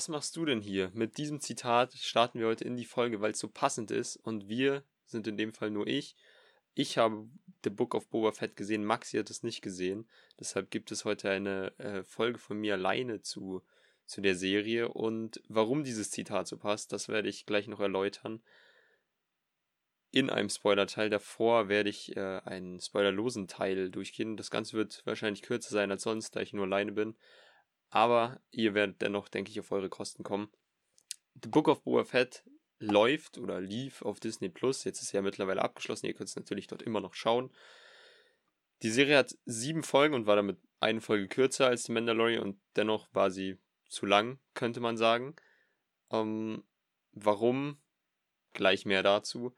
was machst du denn hier? Mit diesem Zitat starten wir heute in die Folge, weil es so passend ist und wir sind in dem Fall nur ich. Ich habe The Book of Boba Fett gesehen, Maxi hat es nicht gesehen. Deshalb gibt es heute eine äh, Folge von mir alleine zu, zu der Serie und warum dieses Zitat so passt, das werde ich gleich noch erläutern in einem Spoiler-Teil. Davor werde ich äh, einen spoilerlosen Teil durchgehen. Das Ganze wird wahrscheinlich kürzer sein als sonst, da ich nur alleine bin. Aber ihr werdet dennoch, denke ich, auf eure Kosten kommen. The Book of Boba Fett läuft oder lief auf Disney Plus. Jetzt ist ja mittlerweile abgeschlossen. Ihr könnt es natürlich dort immer noch schauen. Die Serie hat sieben Folgen und war damit eine Folge kürzer als The Mandalorian und dennoch war sie zu lang, könnte man sagen. Ähm, warum? Gleich mehr dazu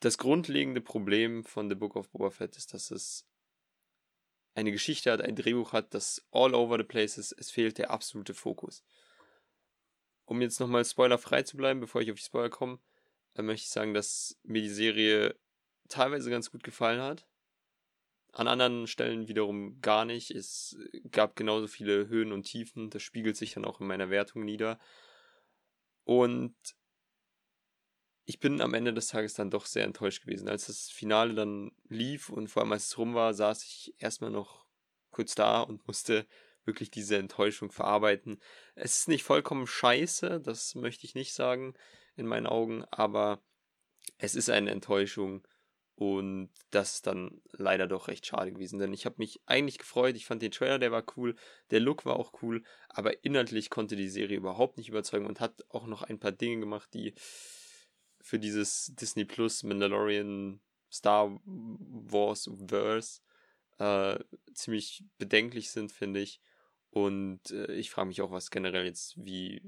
das grundlegende Problem von The Book of Boba Fett ist, dass es eine Geschichte hat, ein Drehbuch hat, das all over the place ist. Es fehlt der absolute Fokus. Um jetzt nochmal spoilerfrei zu bleiben, bevor ich auf die Spoiler komme, dann möchte ich sagen, dass mir die Serie teilweise ganz gut gefallen hat. An anderen Stellen wiederum gar nicht. Es gab genauso viele Höhen und Tiefen. Das spiegelt sich dann auch in meiner Wertung nieder. Und ich bin am Ende des Tages dann doch sehr enttäuscht gewesen. Als das Finale dann lief und vor allem als es rum war, saß ich erstmal noch kurz da und musste wirklich diese Enttäuschung verarbeiten. Es ist nicht vollkommen scheiße, das möchte ich nicht sagen in meinen Augen, aber es ist eine Enttäuschung und das ist dann leider doch recht schade gewesen, denn ich habe mich eigentlich gefreut, ich fand den Trailer, der war cool, der Look war auch cool, aber inhaltlich konnte die Serie überhaupt nicht überzeugen und hat auch noch ein paar Dinge gemacht, die für dieses Disney Plus Mandalorian Star Wars Verse äh, ziemlich bedenklich sind, finde ich. Und äh, ich frage mich auch, was generell jetzt, wie,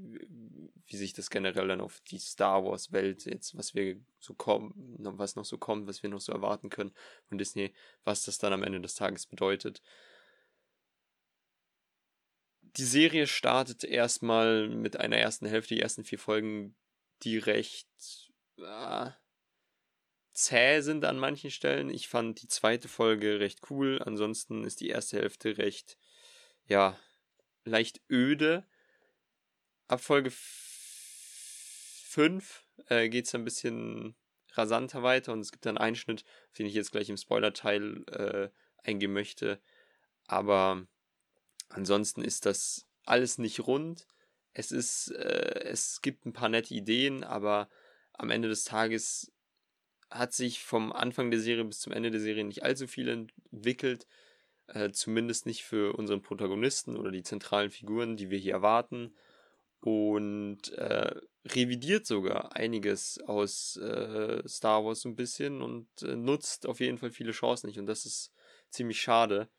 wie sich das generell dann auf die Star Wars Welt jetzt, was wir so kommen, was noch so kommt, was wir noch so erwarten können von Disney, was das dann am Ende des Tages bedeutet. Die Serie startet erstmal mit einer ersten Hälfte, die ersten vier Folgen, die recht äh, zäh sind an manchen Stellen. Ich fand die zweite Folge recht cool. Ansonsten ist die erste Hälfte recht, ja, leicht öde. Ab Folge 5 äh, geht es ein bisschen rasanter weiter und es gibt einen Schnitt, auf den ich jetzt gleich im Spoiler-Teil äh, eingehen möchte. Aber ansonsten ist das alles nicht rund. Es ist, äh, es gibt ein paar nette Ideen, aber am Ende des Tages hat sich vom Anfang der Serie bis zum Ende der Serie nicht allzu viel entwickelt. Äh, zumindest nicht für unseren Protagonisten oder die zentralen Figuren, die wir hier erwarten. Und äh, revidiert sogar einiges aus äh, Star Wars so ein bisschen und äh, nutzt auf jeden Fall viele Chancen nicht. Und das ist ziemlich schade.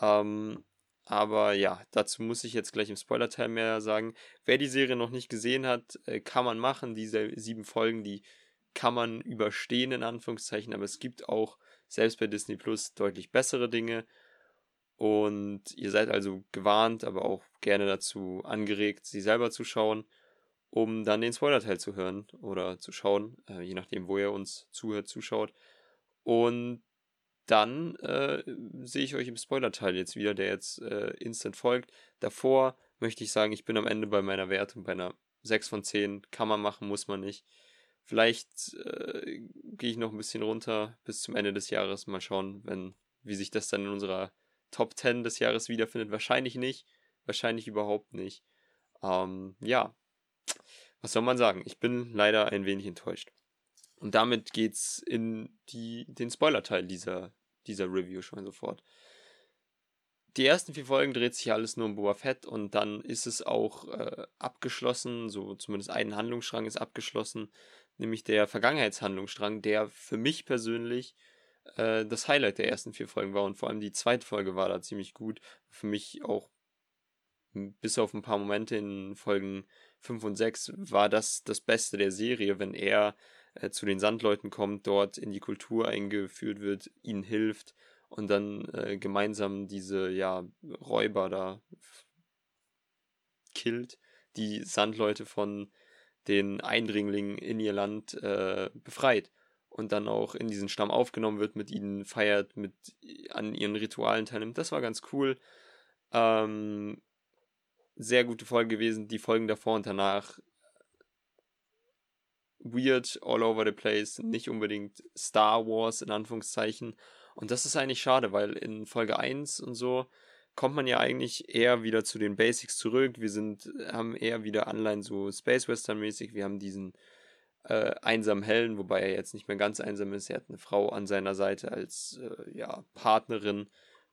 Ähm, aber ja, dazu muss ich jetzt gleich im Spoiler-Teil mehr sagen. Wer die Serie noch nicht gesehen hat, äh, kann man machen. Diese sieben Folgen, die kann man überstehen, in Anführungszeichen. Aber es gibt auch, selbst bei Disney Plus, deutlich bessere Dinge. Und ihr seid also gewarnt, aber auch gerne dazu angeregt, sie selber zu schauen, um dann den Spoiler-Teil zu hören oder zu schauen, äh, je nachdem, wo ihr uns zuhört, zuschaut. Und dann äh, sehe ich euch im Spoiler-Teil jetzt wieder, der jetzt äh, instant folgt. Davor möchte ich sagen, ich bin am Ende bei meiner Wertung bei einer 6 von 10. Kann man machen, muss man nicht. Vielleicht äh, gehe ich noch ein bisschen runter bis zum Ende des Jahres. Mal schauen, wenn, wie sich das dann in unserer Top 10 des Jahres wiederfindet. Wahrscheinlich nicht. Wahrscheinlich überhaupt nicht. Ähm, ja. Was soll man sagen? Ich bin leider ein wenig enttäuscht. Und damit geht's in die, den Spoiler-Teil dieser, dieser Review schon sofort. Die ersten vier Folgen dreht sich alles nur um Boba Fett und dann ist es auch äh, abgeschlossen, so zumindest ein Handlungsstrang ist abgeschlossen, nämlich der Vergangenheitshandlungsstrang, der für mich persönlich äh, das Highlight der ersten vier Folgen war und vor allem die zweite Folge war da ziemlich gut. Für mich auch bis auf ein paar Momente in Folgen 5 und 6 war das das Beste der Serie, wenn er äh, zu den Sandleuten kommt, dort in die Kultur eingeführt wird, ihnen hilft und dann äh, gemeinsam diese ja Räuber da killt, die Sandleute von den Eindringlingen in ihr Land äh, befreit und dann auch in diesen Stamm aufgenommen wird, mit ihnen feiert, mit an ihren Ritualen teilnimmt. Das war ganz cool. Ähm, sehr gute Folge gewesen. Die Folgen davor und danach weird, all over the place, nicht unbedingt Star Wars in Anführungszeichen. Und das ist eigentlich schade, weil in Folge 1 und so kommt man ja eigentlich eher wieder zu den Basics zurück. Wir sind, haben eher wieder Anleihen so Space Western mäßig. Wir haben diesen äh, einsamen Helden, wobei er jetzt nicht mehr ganz einsam ist. Er hat eine Frau an seiner Seite als äh, ja, Partnerin,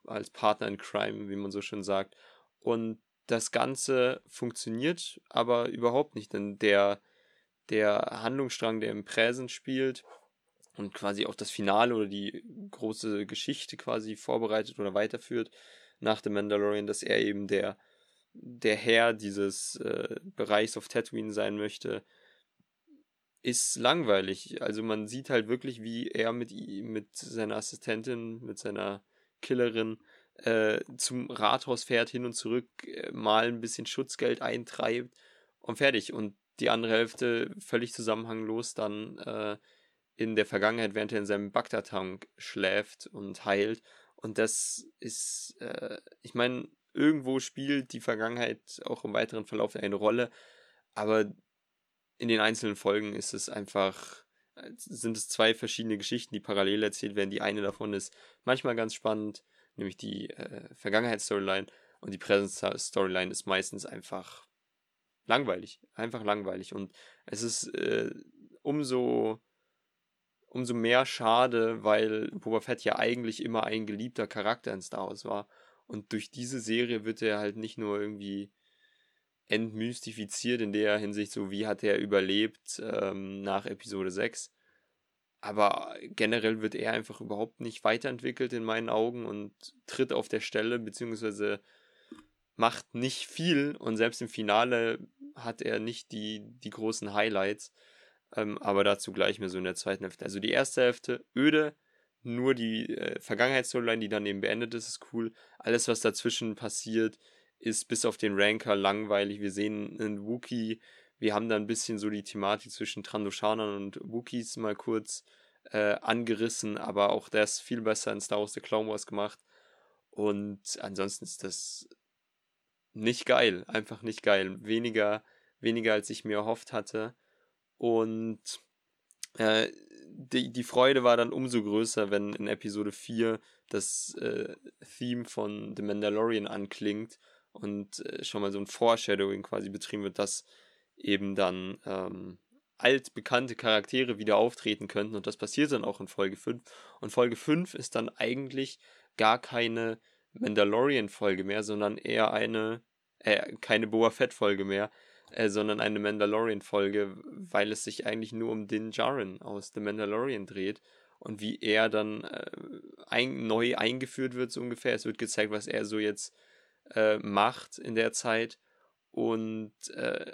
als Partner in Crime, wie man so schön sagt. Und das Ganze funktioniert aber überhaupt nicht, denn der, der Handlungsstrang, der im Präsent spielt und quasi auch das Finale oder die große Geschichte quasi vorbereitet oder weiterführt nach dem Mandalorian, dass er eben der, der Herr dieses äh, Bereichs auf Tatooine sein möchte, ist langweilig. Also man sieht halt wirklich, wie er mit, mit seiner Assistentin, mit seiner Killerin äh, zum Rathaus fährt, hin und zurück, äh, mal ein bisschen Schutzgeld eintreibt und fertig. Und die andere Hälfte völlig zusammenhanglos dann äh, in der Vergangenheit, während er in seinem Bagdad-Tank schläft und heilt. Und das ist, äh, ich meine, irgendwo spielt die Vergangenheit auch im weiteren Verlauf eine Rolle, aber in den einzelnen Folgen ist es einfach, äh, sind es zwei verschiedene Geschichten, die parallel erzählt werden. Die eine davon ist manchmal ganz spannend, nämlich die äh, Vergangenheitsstoryline und die Präsenzstoryline ist meistens einfach langweilig, einfach langweilig. Und es ist äh, umso umso mehr schade, weil Boba Fett ja eigentlich immer ein geliebter Charakter in Star Wars war. Und durch diese Serie wird er halt nicht nur irgendwie entmystifiziert in der Hinsicht, so wie hat er überlebt ähm, nach Episode 6, aber generell wird er einfach überhaupt nicht weiterentwickelt in meinen Augen und tritt auf der Stelle, beziehungsweise macht nicht viel. Und selbst im Finale hat er nicht die, die großen Highlights. Ähm, aber dazu gleich mehr so in der zweiten Hälfte. Also die erste Hälfte öde, nur die äh, Vergangenheitsstoryline, die dann eben beendet ist, ist cool. Alles, was dazwischen passiert, ist bis auf den Ranker langweilig. Wir sehen einen Wookie wir haben da ein bisschen so die Thematik zwischen Trandoshanern und Wookiees mal kurz äh, angerissen, aber auch das viel besser in Star Wars The Clone Wars gemacht. Und ansonsten ist das nicht geil, einfach nicht geil. Weniger, weniger als ich mir erhofft hatte. Und äh, die, die Freude war dann umso größer, wenn in Episode 4 das äh, Theme von The Mandalorian anklingt und äh, schon mal so ein Foreshadowing quasi betrieben wird, dass eben dann ähm, altbekannte Charaktere wieder auftreten könnten und das passiert dann auch in Folge 5. Und Folge 5 ist dann eigentlich gar keine Mandalorian-Folge mehr, sondern eher eine, äh, keine Boa Fett-Folge mehr, äh, sondern eine Mandalorian-Folge, weil es sich eigentlich nur um Din Djarin aus The Mandalorian dreht und wie er dann äh, ein, neu eingeführt wird, so ungefähr. Es wird gezeigt, was er so jetzt äh, macht in der Zeit und äh,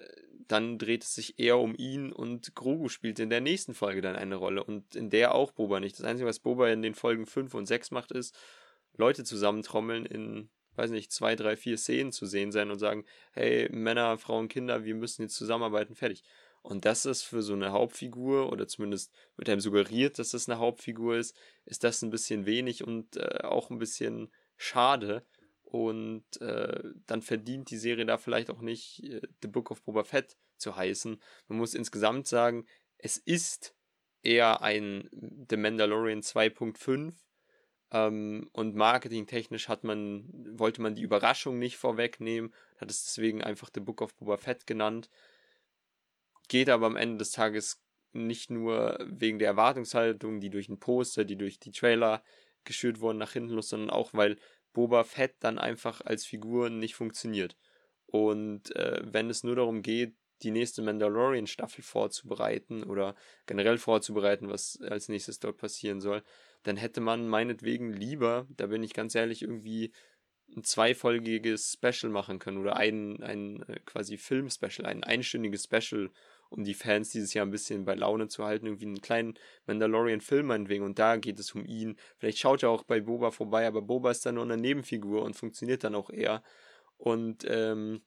dann dreht es sich eher um ihn und Grogu spielt in der nächsten Folge dann eine Rolle und in der auch Boba nicht. Das Einzige, was Boba in den Folgen 5 und 6 macht, ist, Leute zusammentrommeln in, weiß nicht, zwei, drei, vier Szenen zu sehen sein und sagen, hey, Männer, Frauen, Kinder, wir müssen jetzt zusammenarbeiten, fertig. Und das ist für so eine Hauptfigur, oder zumindest wird einem suggeriert, dass das eine Hauptfigur ist, ist das ein bisschen wenig und äh, auch ein bisschen schade, und äh, dann verdient die Serie da vielleicht auch nicht äh, The Book of Boba Fett zu heißen. Man muss insgesamt sagen, es ist eher ein The Mandalorian 2.5 ähm, und marketingtechnisch hat man, wollte man die Überraschung nicht vorwegnehmen, hat es deswegen einfach The Book of Boba Fett genannt. Geht aber am Ende des Tages nicht nur wegen der Erwartungshaltung, die durch den Poster, die durch die Trailer geschürt wurden, nach hinten los, sondern auch, weil Boba Fett dann einfach als Figur nicht funktioniert. Und äh, wenn es nur darum geht, die nächste Mandalorian-Staffel vorzubereiten oder generell vorzubereiten, was als nächstes dort passieren soll, dann hätte man meinetwegen lieber, da bin ich ganz ehrlich, irgendwie ein zweifolgiges Special machen können oder ein, ein äh, quasi Film-Special, ein einstündiges Special um die Fans dieses Jahr ein bisschen bei Laune zu halten, irgendwie einen kleinen Mandalorian-Film meinetwegen. Und da geht es um ihn. Vielleicht schaut er auch bei Boba vorbei, aber Boba ist dann nur eine Nebenfigur und funktioniert dann auch eher. Und ähm,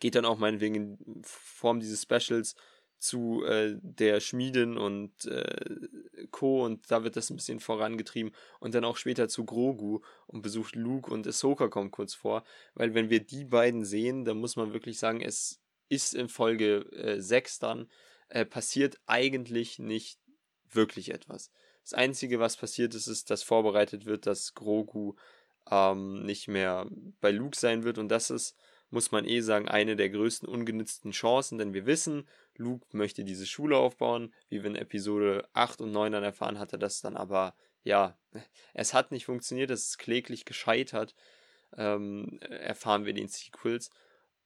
geht dann auch meinetwegen in Form dieses Specials zu äh, der Schmiedin und äh, Co. und da wird das ein bisschen vorangetrieben und dann auch später zu Grogu und besucht Luke und Ahsoka kommt kurz vor, weil wenn wir die beiden sehen, dann muss man wirklich sagen, es ist in Folge äh, 6 dann, äh, passiert eigentlich nicht wirklich etwas. Das Einzige, was passiert ist, ist, dass vorbereitet wird, dass Grogu ähm, nicht mehr bei Luke sein wird und das ist muss man eh sagen, eine der größten ungenützten Chancen, denn wir wissen, Luke möchte diese Schule aufbauen. Wie wir in Episode 8 und 9 dann erfahren, hatte das dann aber, ja, es hat nicht funktioniert, es ist kläglich gescheitert, ähm, erfahren wir den Sequels.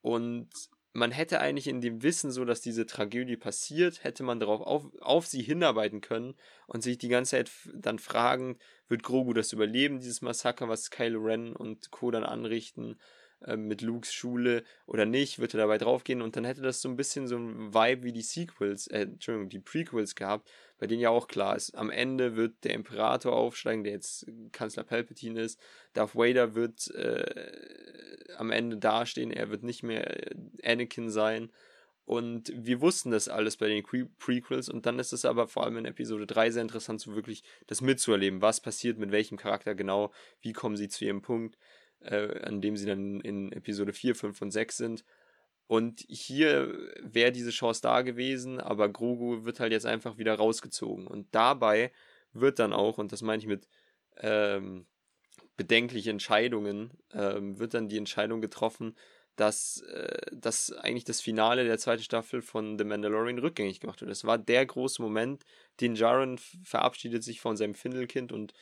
Und man hätte eigentlich in dem Wissen, so dass diese Tragödie passiert, hätte man darauf auf, auf sie hinarbeiten können und sich die ganze Zeit dann fragen, wird Grogu das überleben, dieses Massaker, was Kylo Ren und Co. dann anrichten? Äh, mit Lukes Schule oder nicht, wird er dabei draufgehen und dann hätte das so ein bisschen so ein Vibe wie die Sequels, äh, Entschuldigung, die Prequels gehabt, bei denen ja auch klar ist, am Ende wird der Imperator aufsteigen, der jetzt Kanzler Palpatine ist, Darth Vader wird äh, am Ende dastehen, er wird nicht mehr äh, Anakin sein und wir wussten das alles bei den Prequels und dann ist es aber vor allem in Episode 3 sehr interessant, so wirklich das mitzuerleben. Was passiert mit welchem Charakter genau? Wie kommen sie zu ihrem Punkt? Äh, an dem sie dann in Episode 4, 5 und 6 sind. Und hier wäre diese Chance da gewesen, aber Grogu wird halt jetzt einfach wieder rausgezogen. Und dabei wird dann auch, und das meine ich mit ähm, bedenkliche Entscheidungen, ähm, wird dann die Entscheidung getroffen, dass, äh, dass eigentlich das Finale der zweiten Staffel von The Mandalorian rückgängig gemacht wird. Das war der große Moment, den Jaren verabschiedet sich von seinem Findelkind und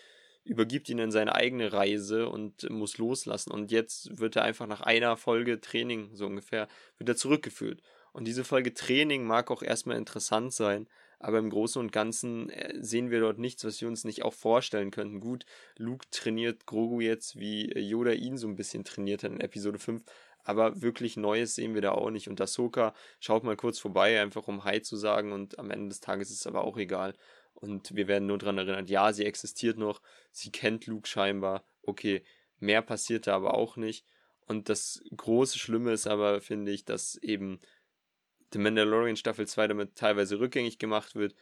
übergibt ihn in seine eigene Reise und muss loslassen. Und jetzt wird er einfach nach einer Folge Training, so ungefähr, wieder zurückgeführt. Und diese Folge Training mag auch erstmal interessant sein, aber im Großen und Ganzen äh, sehen wir dort nichts, was wir uns nicht auch vorstellen könnten. Gut, Luke trainiert Grogu jetzt, wie Yoda ihn so ein bisschen trainiert hat in Episode 5, aber wirklich Neues sehen wir da auch nicht. Und Ahsoka schaut mal kurz vorbei, einfach um Hi zu sagen und am Ende des Tages ist es aber auch egal. Und wir werden nur daran erinnert, ja, sie existiert noch, sie kennt Luke scheinbar. Okay, mehr passiert da aber auch nicht. Und das große Schlimme ist aber, finde ich, dass eben The Mandalorian Staffel 2 damit teilweise rückgängig gemacht wird.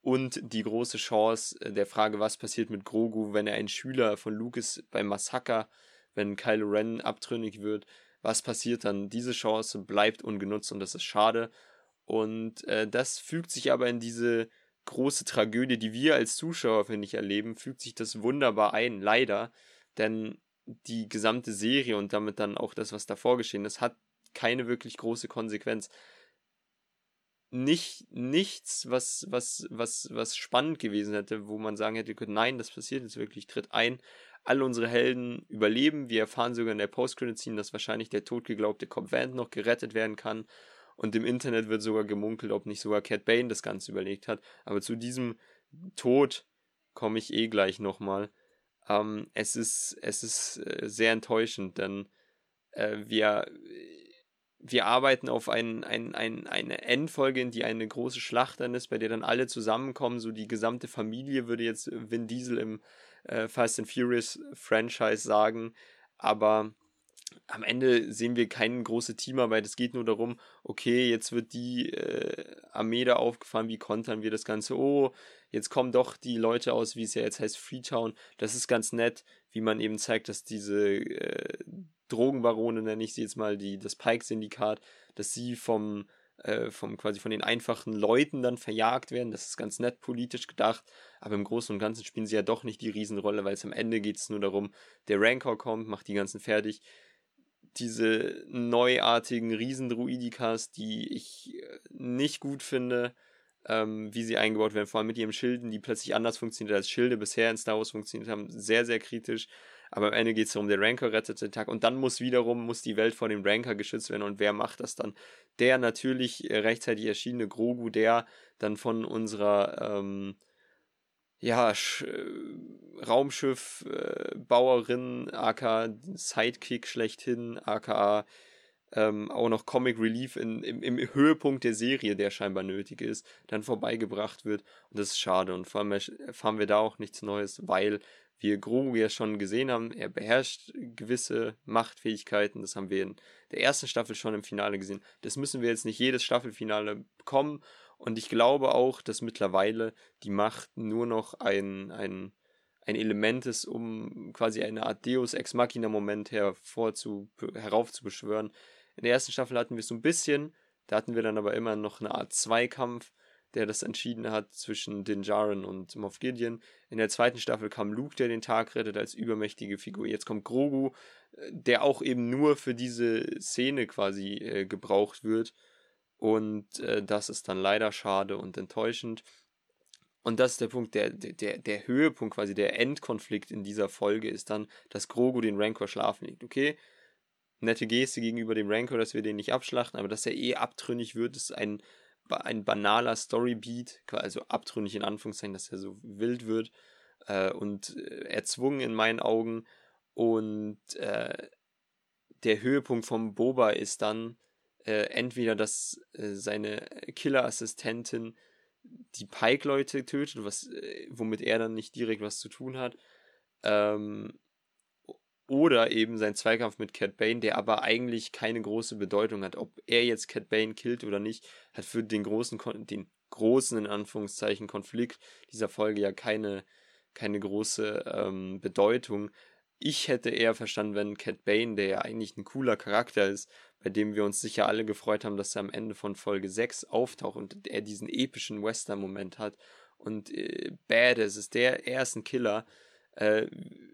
Und die große Chance der Frage, was passiert mit Grogu, wenn er ein Schüler von Luke ist beim Massaker, wenn Kylo Ren abtrünnig wird, was passiert dann? Diese Chance bleibt ungenutzt und das ist schade. Und äh, das fügt sich aber in diese große Tragödie, die wir als Zuschauer, finde ich, erleben, fügt sich das wunderbar ein, leider. Denn die gesamte Serie und damit dann auch das, was davor geschehen ist, hat keine wirklich große Konsequenz. Nicht, nichts, was, was, was, was spannend gewesen hätte, wo man sagen hätte können, nein, das passiert jetzt wirklich, tritt ein. Alle unsere Helden überleben. Wir erfahren sogar in der Post-Credit-Scene, dass wahrscheinlich der totgeglaubte Cobb Vant noch gerettet werden kann. Und im Internet wird sogar gemunkelt, ob nicht sogar Cat Bane das Ganze überlegt hat. Aber zu diesem Tod komme ich eh gleich nochmal. Ähm, es ist, es ist äh, sehr enttäuschend, denn äh, wir, wir arbeiten auf ein, ein, ein, eine Endfolge, in die eine große Schlacht dann ist, bei der dann alle zusammenkommen. So die gesamte Familie würde jetzt Vin Diesel im äh, Fast and Furious Franchise sagen. Aber am Ende sehen wir keine große Teamarbeit. Es geht nur darum, okay, jetzt wird die äh, Armee da aufgefahren, wie kontern wir das Ganze? Oh, jetzt kommen doch die Leute aus, wie es ja jetzt heißt, Freetown. Das ist ganz nett, wie man eben zeigt, dass diese äh, Drogenbarone, nenne ich sie jetzt mal, die, das Pike-Syndikat, dass sie vom, äh, vom quasi von den einfachen Leuten dann verjagt werden. Das ist ganz nett politisch gedacht, aber im Großen und Ganzen spielen sie ja doch nicht die Riesenrolle, weil es am Ende geht es nur darum, der Rancor kommt, macht die ganzen fertig diese neuartigen Riesendruidikas, die ich äh, nicht gut finde, ähm, wie sie eingebaut werden, vor allem mit ihren Schilden, die plötzlich anders funktionieren als Schilde bisher in Star Wars funktioniert haben, sehr, sehr kritisch. Aber am Ende geht es darum, der Ranker rettet den Tag und dann muss wiederum, muss die Welt vor dem Ranker geschützt werden und wer macht das dann? Der natürlich äh, rechtzeitig erschienene Grogu, der dann von unserer ähm, ja, Sch äh, Raumschiff-Bauerin, äh, aka Sidekick schlechthin, aka ähm, auch noch Comic Relief in, im, im Höhepunkt der Serie, der scheinbar nötig ist, dann vorbeigebracht wird. Und das ist schade. Und vor allem erfahren wir da auch nichts Neues, weil wir Grogu ja schon gesehen haben, er beherrscht gewisse Machtfähigkeiten. Das haben wir in der ersten Staffel schon im Finale gesehen. Das müssen wir jetzt nicht jedes Staffelfinale bekommen. Und ich glaube auch, dass mittlerweile die Macht nur noch ein, ein, ein Element ist, um quasi eine Art Deus Ex Machina Moment heraufzubeschwören. In der ersten Staffel hatten wir es so ein bisschen, da hatten wir dann aber immer noch eine Art Zweikampf, der das entschieden hat zwischen Din Djarin und Moff Gideon. In der zweiten Staffel kam Luke, der den Tag rettet als übermächtige Figur. Jetzt kommt Grogu, äh, der auch eben nur für diese Szene quasi äh, gebraucht wird. Und äh, das ist dann leider schade und enttäuschend. Und das ist der Punkt, der, der, der Höhepunkt, quasi der Endkonflikt in dieser Folge ist dann, dass Grogu den Rancor schlafen legt. Okay, nette Geste gegenüber dem Rancor, dass wir den nicht abschlachten, aber dass er eh abtrünnig wird, ist ein, ein banaler Storybeat, also abtrünnig in Anführungszeichen, dass er so wild wird äh, und äh, erzwungen in meinen Augen. Und äh, der Höhepunkt vom Boba ist dann äh, entweder, dass äh, seine Killerassistentin die Pike-Leute tötet, was, äh, womit er dann nicht direkt was zu tun hat. Ähm, oder eben sein Zweikampf mit Cat Bane, der aber eigentlich keine große Bedeutung hat. Ob er jetzt Cat Bane killt oder nicht, hat für den großen, den großen, in Anführungszeichen, Konflikt dieser Folge ja keine, keine große ähm, Bedeutung. Ich hätte eher verstanden, wenn Cat Bane, der ja eigentlich ein cooler Charakter ist, bei dem wir uns sicher alle gefreut haben, dass er am Ende von Folge 6 auftaucht und er diesen epischen Western-Moment hat und äh, Badass ist, der, er ist ein Killer, äh,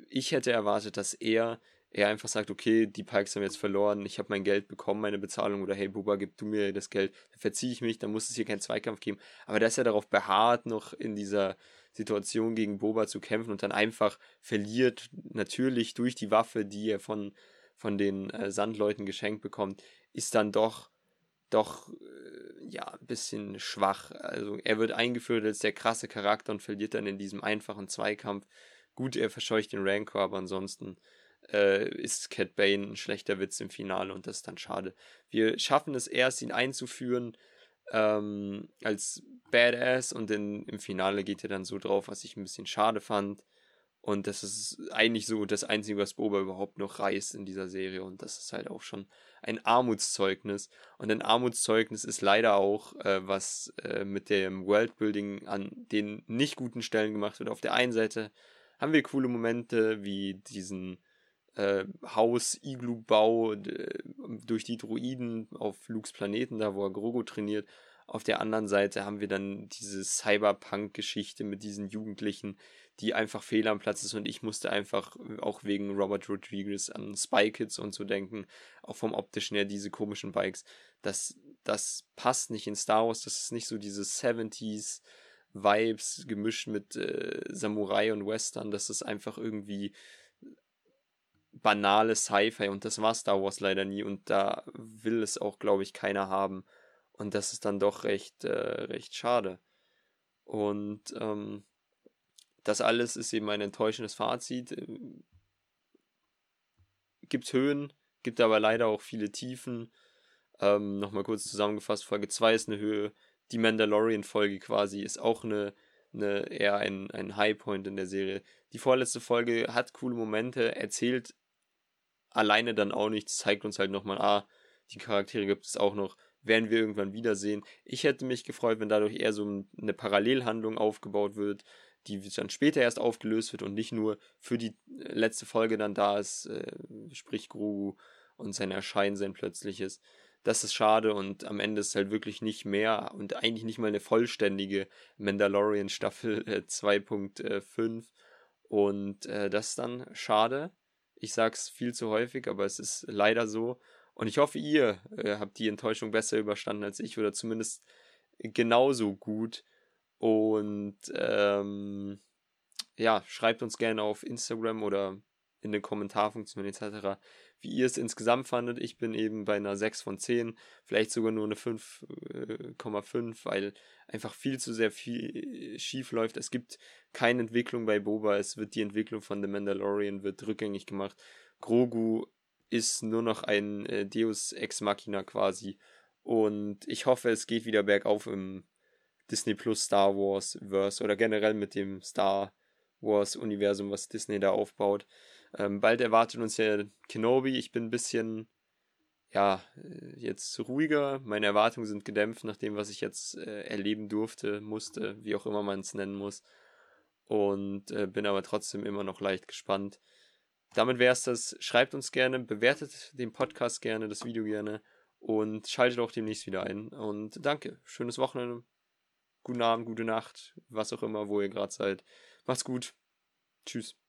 ich hätte erwartet, dass er, er einfach sagt, okay, die Pikes haben jetzt verloren, ich habe mein Geld bekommen, meine Bezahlung, oder hey Buba, gib du mir das Geld, dann verziehe ich mich, dann muss es hier keinen Zweikampf geben. Aber dass er darauf beharrt, noch in dieser Situation gegen Boba zu kämpfen und dann einfach verliert, natürlich durch die Waffe, die er von, von den äh, Sandleuten geschenkt bekommt, ist dann doch doch äh, ja ein bisschen schwach. Also er wird eingeführt als der krasse Charakter und verliert dann in diesem einfachen Zweikampf. Gut, er verscheucht den Rancor, aber ansonsten äh, ist Cat Bane ein schlechter Witz im Finale und das ist dann schade. Wir schaffen es erst, ihn einzuführen ähm, als Badass und in, im Finale geht er dann so drauf, was ich ein bisschen schade fand. Und das ist eigentlich so das Einzige, was Boba überhaupt noch reißt in dieser Serie. Und das ist halt auch schon ein Armutszeugnis. Und ein Armutszeugnis ist leider auch, äh, was äh, mit dem Worldbuilding an den nicht guten Stellen gemacht wird. Auf der einen Seite haben wir coole Momente wie diesen äh, Haus-Iglu-Bau durch die Druiden auf Lukes Planeten, da wo er Grogu trainiert. Auf der anderen Seite haben wir dann diese Cyberpunk-Geschichte mit diesen Jugendlichen, die einfach fehl am Platz ist. Und ich musste einfach auch wegen Robert Rodriguez an Spy Kids und so denken, auch vom optischen her diese komischen Bikes. Das, das passt nicht in Star Wars, das ist nicht so diese 70s Vibes gemischt mit äh, Samurai und Western, das ist einfach irgendwie banale Sci-Fi. Und das war Star Wars leider nie. Und da will es auch, glaube ich, keiner haben. Und das ist dann doch recht, äh, recht schade. Und ähm, das alles ist eben ein enttäuschendes Fazit. Ähm, gibt Höhen, gibt aber leider auch viele Tiefen. Ähm, Nochmal kurz zusammengefasst, Folge 2 ist eine Höhe, die Mandalorian-Folge quasi ist auch eine, eine eher ein, ein Highpoint in der Serie. Die vorletzte Folge hat coole Momente, erzählt alleine dann auch nichts, zeigt uns halt nochmal, ah, die Charaktere gibt es auch noch, werden wir irgendwann wiedersehen. Ich hätte mich gefreut, wenn dadurch eher so eine Parallelhandlung aufgebaut wird, die dann später erst aufgelöst wird und nicht nur für die letzte Folge dann da ist, äh, sprich Grogu und sein Erscheinen, sein plötzliches das ist schade und am Ende ist halt wirklich nicht mehr und eigentlich nicht mal eine vollständige Mandalorian Staffel äh, 2.5 und äh, das ist dann schade. Ich sag's viel zu häufig, aber es ist leider so und ich hoffe, ihr äh, habt die Enttäuschung besser überstanden als ich oder zumindest genauso gut und ähm, ja, schreibt uns gerne auf Instagram oder in den Kommentarfunktionen etc., wie ihr es insgesamt fandet. Ich bin eben bei einer 6 von 10, vielleicht sogar nur eine 5,5, äh, weil einfach viel zu sehr viel schief läuft. Es gibt keine Entwicklung bei Boba, es wird die Entwicklung von The Mandalorian wird rückgängig gemacht. Grogu ist nur noch ein äh, Deus Ex Machina quasi und ich hoffe, es geht wieder bergauf im Disney Plus Star Wars Verse oder generell mit dem Star Wars Universum, was Disney da aufbaut. Ähm, bald erwartet uns ja Kenobi. Ich bin ein bisschen ja, äh, jetzt ruhiger. Meine Erwartungen sind gedämpft nach dem, was ich jetzt äh, erleben durfte, musste, wie auch immer man es nennen muss. Und äh, bin aber trotzdem immer noch leicht gespannt. Damit wäre es das. Schreibt uns gerne, bewertet den Podcast gerne, das Video gerne und schaltet auch demnächst wieder ein. Und danke. Schönes Wochenende. Guten Abend, gute Nacht, was auch immer, wo ihr gerade seid. Macht's gut. Tschüss.